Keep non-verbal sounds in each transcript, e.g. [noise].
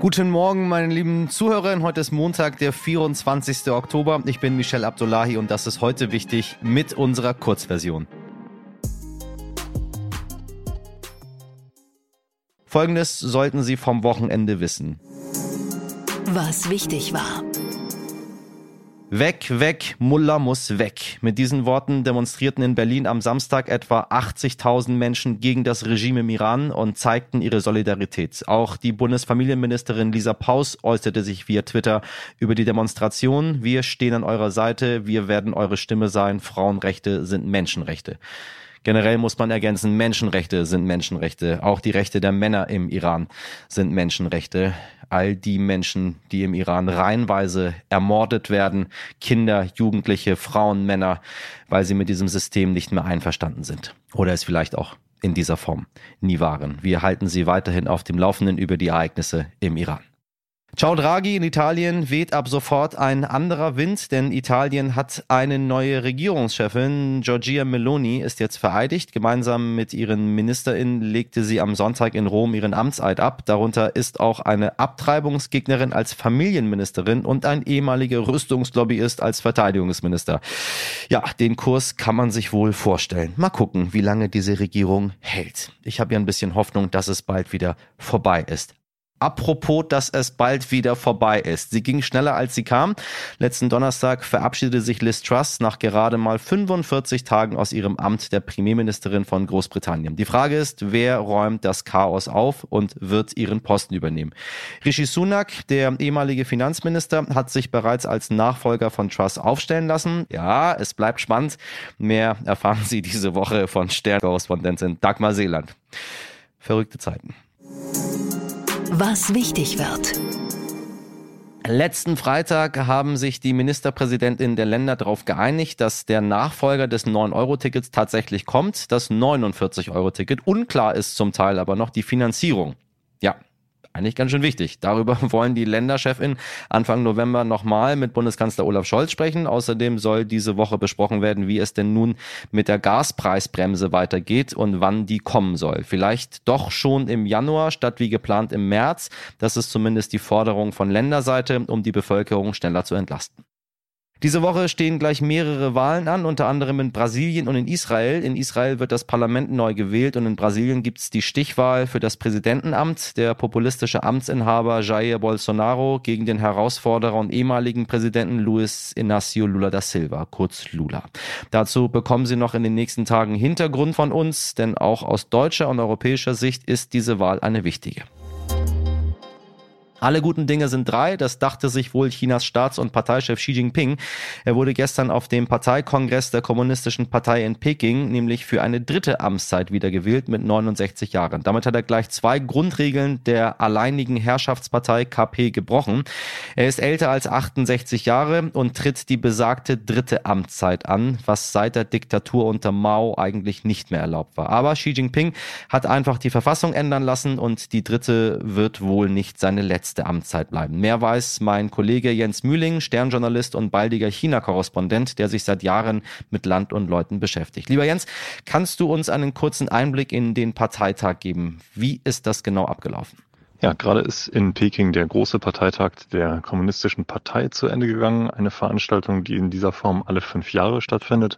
Guten Morgen, meine lieben Zuhörerinnen. Heute ist Montag, der 24. Oktober. Ich bin Michel Abdullahi und das ist heute wichtig mit unserer Kurzversion. Folgendes sollten Sie vom Wochenende wissen. Was wichtig war. Weg, weg, Mullah muss weg. Mit diesen Worten demonstrierten in Berlin am Samstag etwa 80.000 Menschen gegen das Regime im Iran und zeigten ihre Solidarität. Auch die Bundesfamilienministerin Lisa Paus äußerte sich via Twitter über die Demonstration. Wir stehen an eurer Seite, wir werden eure Stimme sein. Frauenrechte sind Menschenrechte. Generell muss man ergänzen, Menschenrechte sind Menschenrechte. Auch die Rechte der Männer im Iran sind Menschenrechte. All die Menschen, die im Iran reihenweise ermordet werden, Kinder, Jugendliche, Frauen, Männer, weil sie mit diesem System nicht mehr einverstanden sind. Oder es vielleicht auch in dieser Form nie waren. Wir halten Sie weiterhin auf dem Laufenden über die Ereignisse im Iran. Ciao Draghi, in Italien weht ab sofort ein anderer Wind, denn Italien hat eine neue Regierungschefin. Giorgia Meloni ist jetzt vereidigt. Gemeinsam mit ihren MinisterInnen legte sie am Sonntag in Rom ihren Amtseid ab. Darunter ist auch eine Abtreibungsgegnerin als Familienministerin und ein ehemaliger Rüstungslobbyist als Verteidigungsminister. Ja, den Kurs kann man sich wohl vorstellen. Mal gucken, wie lange diese Regierung hält. Ich habe ja ein bisschen Hoffnung, dass es bald wieder vorbei ist. Apropos, dass es bald wieder vorbei ist. Sie ging schneller als sie kam. Letzten Donnerstag verabschiedete sich Liz Truss nach gerade mal 45 Tagen aus ihrem Amt der Premierministerin von Großbritannien. Die Frage ist, wer räumt das Chaos auf und wird ihren Posten übernehmen? Rishi Sunak, der ehemalige Finanzminister, hat sich bereits als Nachfolger von Truss aufstellen lassen. Ja, es bleibt spannend. Mehr erfahren Sie diese Woche von Stern-Korrespondentin Dagmar Seeland. Verrückte Zeiten. Was wichtig wird. Letzten Freitag haben sich die Ministerpräsidentinnen der Länder darauf geeinigt, dass der Nachfolger des 9-Euro-Tickets tatsächlich kommt, das 49-Euro-Ticket. Unklar ist zum Teil aber noch die Finanzierung. Ja, eigentlich ganz schön wichtig. Darüber [laughs] wollen die Länderchefin Anfang November nochmal mit Bundeskanzler Olaf Scholz sprechen. Außerdem soll diese Woche besprochen werden, wie es denn nun mit der Gaspreisbremse weitergeht und wann die kommen soll. Vielleicht doch schon im Januar statt wie geplant im März. Das ist zumindest die Forderung von Länderseite, um die Bevölkerung schneller zu entlasten. Diese Woche stehen gleich mehrere Wahlen an, unter anderem in Brasilien und in Israel. In Israel wird das Parlament neu gewählt und in Brasilien gibt es die Stichwahl für das Präsidentenamt. Der populistische Amtsinhaber Jair Bolsonaro gegen den Herausforderer und ehemaligen Präsidenten Luis Inácio Lula da Silva, kurz Lula. Dazu bekommen Sie noch in den nächsten Tagen Hintergrund von uns, denn auch aus deutscher und europäischer Sicht ist diese Wahl eine wichtige. Alle guten Dinge sind drei, das dachte sich wohl Chinas Staats- und Parteichef Xi Jinping. Er wurde gestern auf dem Parteikongress der Kommunistischen Partei in Peking nämlich für eine dritte Amtszeit wiedergewählt mit 69 Jahren. Damit hat er gleich zwei Grundregeln der alleinigen Herrschaftspartei KP gebrochen. Er ist älter als 68 Jahre und tritt die besagte dritte Amtszeit an, was seit der Diktatur unter Mao eigentlich nicht mehr erlaubt war. Aber Xi Jinping hat einfach die Verfassung ändern lassen und die dritte wird wohl nicht seine letzte letzte Amtszeit bleiben. Mehr weiß mein Kollege Jens Mühling, Sternjournalist und baldiger China-Korrespondent, der sich seit Jahren mit Land und Leuten beschäftigt. Lieber Jens, kannst du uns einen kurzen Einblick in den Parteitag geben? Wie ist das genau abgelaufen? Ja, gerade ist in Peking der große Parteitag der Kommunistischen Partei zu Ende gegangen. Eine Veranstaltung, die in dieser Form alle fünf Jahre stattfindet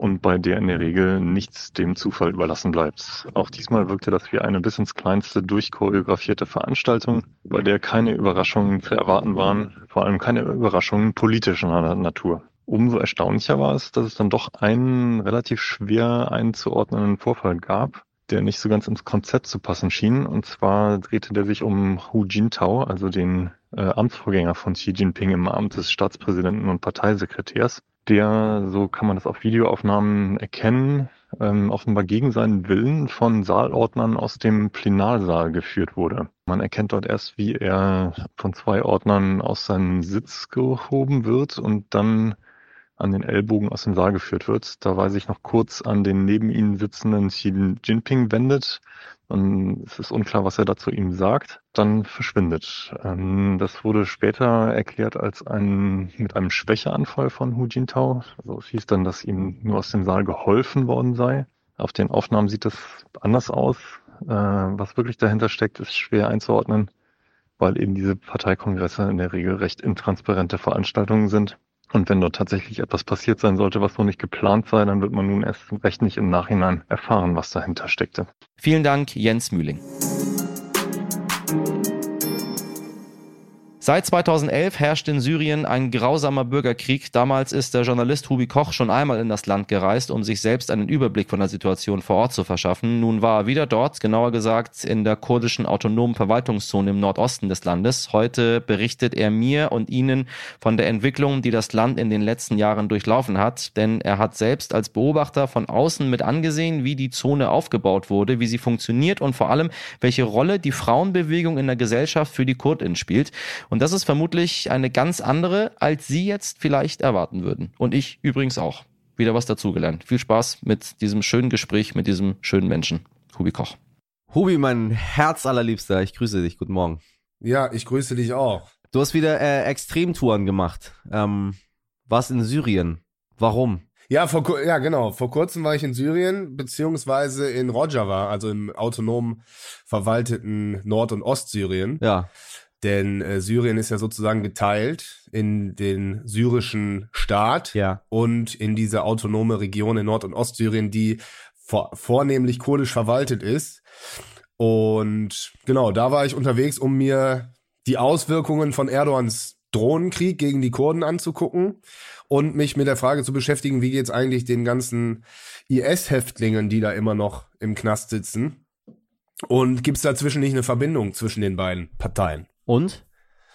und bei der in der Regel nichts dem Zufall überlassen bleibt. Auch diesmal wirkte das wie eine bis ins Kleinste durchchoreografierte Veranstaltung, bei der keine Überraschungen zu erwarten waren, vor allem keine Überraschungen politischer Natur. Umso erstaunlicher war es, dass es dann doch einen relativ schwer einzuordnenden Vorfall gab, der nicht so ganz ins Konzept zu passen schien. Und zwar drehte der sich um Hu Jintao, also den äh, Amtsvorgänger von Xi Jinping im Amt des Staatspräsidenten und Parteisekretärs, der, so kann man das auf Videoaufnahmen erkennen, ähm, offenbar gegen seinen Willen von Saalordnern aus dem Plenarsaal geführt wurde. Man erkennt dort erst, wie er von zwei Ordnern aus seinem Sitz gehoben wird und dann an den Ellbogen aus dem Saal geführt wird. Dabei sich noch kurz an den neben ihnen sitzenden Xi Jinping wendet, und es ist unklar, was er dazu ihm sagt, dann verschwindet. Ähm, das wurde später erklärt als ein, mit einem Schwächeanfall von Hu Jintao. Also es hieß dann, dass ihm nur aus dem Saal geholfen worden sei. Auf den Aufnahmen sieht das anders aus. Äh, was wirklich dahinter steckt, ist schwer einzuordnen. weil eben diese Parteikongresse in der Regel recht intransparente Veranstaltungen sind. Und wenn dort tatsächlich etwas passiert sein sollte, was noch nicht geplant sei, dann wird man nun erst recht nicht im Nachhinein erfahren, was dahinter steckte. Vielen Dank, Jens Mühling. Seit 2011 herrscht in Syrien ein grausamer Bürgerkrieg. Damals ist der Journalist Hubi Koch schon einmal in das Land gereist, um sich selbst einen Überblick von der Situation vor Ort zu verschaffen. Nun war er wieder dort, genauer gesagt in der kurdischen autonomen Verwaltungszone im Nordosten des Landes. Heute berichtet er mir und Ihnen von der Entwicklung, die das Land in den letzten Jahren durchlaufen hat. Denn er hat selbst als Beobachter von außen mit angesehen, wie die Zone aufgebaut wurde, wie sie funktioniert und vor allem, welche Rolle die Frauenbewegung in der Gesellschaft für die Kurdinnen spielt. Und das ist vermutlich eine ganz andere, als Sie jetzt vielleicht erwarten würden. Und ich übrigens auch. Wieder was dazugelernt. Viel Spaß mit diesem schönen Gespräch mit diesem schönen Menschen. Hubi Koch. Hubi, mein Herz allerliebster, ich grüße dich. Guten Morgen. Ja, ich grüße dich auch. Du hast wieder äh, Extremtouren gemacht. Ähm, warst in Syrien. Warum? Ja, vor, ja, genau. Vor kurzem war ich in Syrien, beziehungsweise in Rojava, also im autonom verwalteten Nord- und Ostsyrien. Ja. Denn äh, Syrien ist ja sozusagen geteilt in den syrischen Staat ja. und in diese autonome Region in Nord- und Ostsyrien, die vor, vornehmlich kurdisch verwaltet ist. Und genau, da war ich unterwegs, um mir die Auswirkungen von Erdogans Drohnenkrieg gegen die Kurden anzugucken und mich mit der Frage zu beschäftigen, wie geht's eigentlich den ganzen IS-Häftlingen, die da immer noch im Knast sitzen? Und gibt's dazwischen nicht eine Verbindung zwischen den beiden Parteien? Und?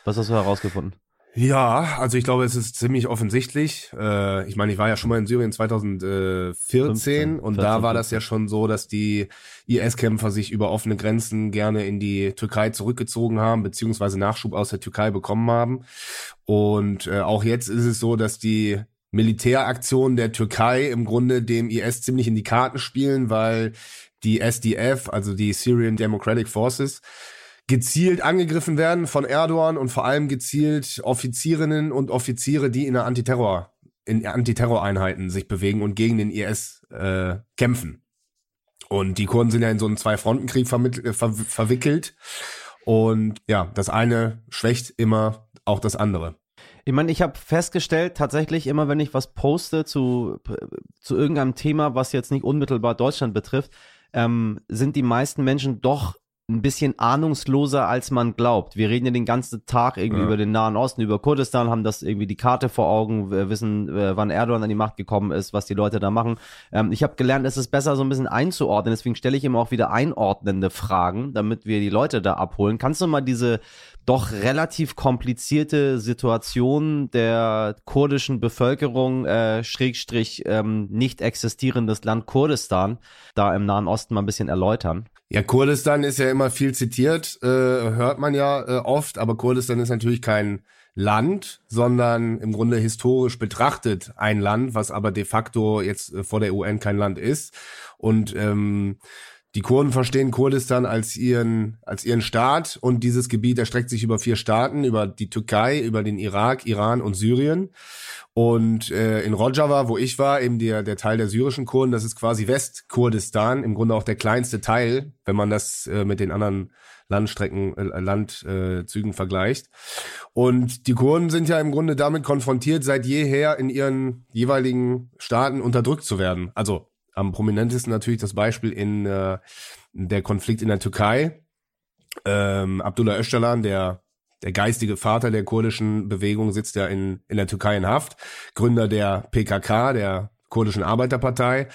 Was hast du herausgefunden? Ja, also ich glaube, es ist ziemlich offensichtlich. Äh, ich meine, ich war ja schon mal in Syrien 2014 15, und 14, da war das ja schon so, dass die IS-Kämpfer sich über offene Grenzen gerne in die Türkei zurückgezogen haben, beziehungsweise Nachschub aus der Türkei bekommen haben. Und äh, auch jetzt ist es so, dass die Militäraktionen der Türkei im Grunde dem IS ziemlich in die Karten spielen, weil die SDF, also die Syrian Democratic Forces, gezielt angegriffen werden von Erdogan und vor allem gezielt Offizierinnen und Offiziere, die in der Antiterror, in Antiterroreinheiten sich bewegen und gegen den IS äh, kämpfen. Und die Kurden sind ja in so einen Zwei-Fronten-Krieg ver ver verwickelt. Und ja, das eine schwächt immer auch das andere. Ich meine, ich habe festgestellt, tatsächlich immer, wenn ich was poste zu, zu irgendeinem Thema, was jetzt nicht unmittelbar Deutschland betrifft, ähm, sind die meisten Menschen doch ein bisschen ahnungsloser, als man glaubt. Wir reden ja den ganzen Tag irgendwie ja. über den Nahen Osten, über Kurdistan, haben das irgendwie die Karte vor Augen, wissen, wann Erdogan an die Macht gekommen ist, was die Leute da machen. Ähm, ich habe gelernt, es ist besser, so ein bisschen einzuordnen. Deswegen stelle ich immer auch wieder einordnende Fragen, damit wir die Leute da abholen. Kannst du mal diese doch relativ komplizierte Situation der kurdischen Bevölkerung, äh, Schrägstrich ähm, nicht existierendes Land Kurdistan, da im Nahen Osten mal ein bisschen erläutern? Ja, Kurdistan ist ja immer viel zitiert, äh, hört man ja äh, oft, aber Kurdistan ist natürlich kein Land, sondern im Grunde historisch betrachtet ein Land, was aber de facto jetzt äh, vor der UN kein Land ist. Und ähm, die Kurden verstehen Kurdistan als ihren, als ihren Staat und dieses Gebiet erstreckt sich über vier Staaten, über die Türkei, über den Irak, Iran und Syrien. Und äh, in Rojava, wo ich war, eben der, der Teil der syrischen Kurden, das ist quasi Westkurdistan, im Grunde auch der kleinste Teil, wenn man das äh, mit den anderen Landstrecken, äh, Landzügen äh, vergleicht. Und die Kurden sind ja im Grunde damit konfrontiert, seit jeher in ihren jeweiligen Staaten unterdrückt zu werden. Also am prominentesten natürlich das Beispiel in äh, der Konflikt in der Türkei. Ähm, Abdullah Öcalan, der der geistige Vater der kurdischen Bewegung, sitzt ja in, in der Türkei in Haft, Gründer der PKK, der kurdischen Arbeiterpartei,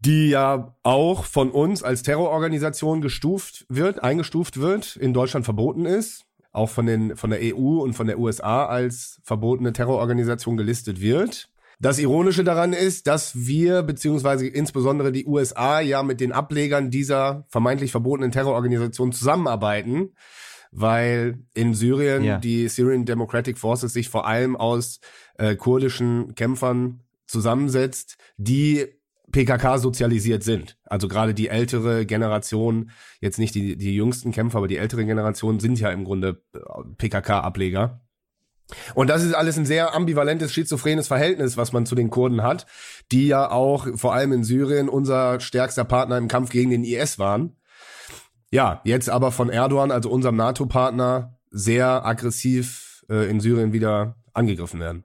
die ja auch von uns als Terrororganisation gestuft wird, eingestuft wird, in Deutschland verboten ist, auch von den von der EU und von der USA als verbotene Terrororganisation gelistet wird. Das Ironische daran ist, dass wir, beziehungsweise insbesondere die USA, ja mit den Ablegern dieser vermeintlich verbotenen Terrororganisation zusammenarbeiten, weil in Syrien ja. die Syrian Democratic Forces sich vor allem aus äh, kurdischen Kämpfern zusammensetzt, die PKK sozialisiert sind. Also gerade die ältere Generation, jetzt nicht die, die jüngsten Kämpfer, aber die ältere Generation sind ja im Grunde äh, PKK-Ableger. Und das ist alles ein sehr ambivalentes, schizophrenes Verhältnis, was man zu den Kurden hat, die ja auch vor allem in Syrien unser stärkster Partner im Kampf gegen den IS waren. Ja, jetzt aber von Erdogan, also unserem NATO-Partner, sehr aggressiv äh, in Syrien wieder angegriffen werden.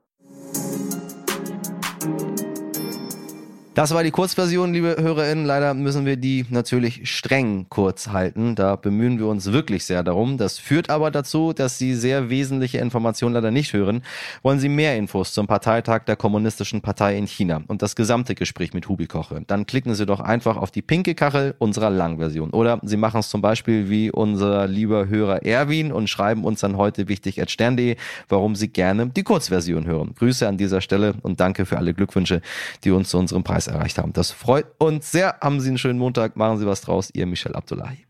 Das war die Kurzversion, liebe HörerInnen. Leider müssen wir die natürlich streng kurz halten. Da bemühen wir uns wirklich sehr darum. Das führt aber dazu, dass Sie sehr wesentliche Informationen leider nicht hören. Wollen Sie mehr Infos zum Parteitag der Kommunistischen Partei in China und das gesamte Gespräch mit Hubi Koche? Dann klicken Sie doch einfach auf die pinke Kachel unserer Langversion. Oder Sie machen es zum Beispiel wie unser lieber Hörer Erwin und schreiben uns dann heute wichtig at stern.de, warum Sie gerne die Kurzversion hören. Grüße an dieser Stelle und danke für alle Glückwünsche, die uns zu unserem Preis erreicht haben. Das freut uns sehr. Haben Sie einen schönen Montag. Machen Sie was draus. Ihr Michel Abdullahi.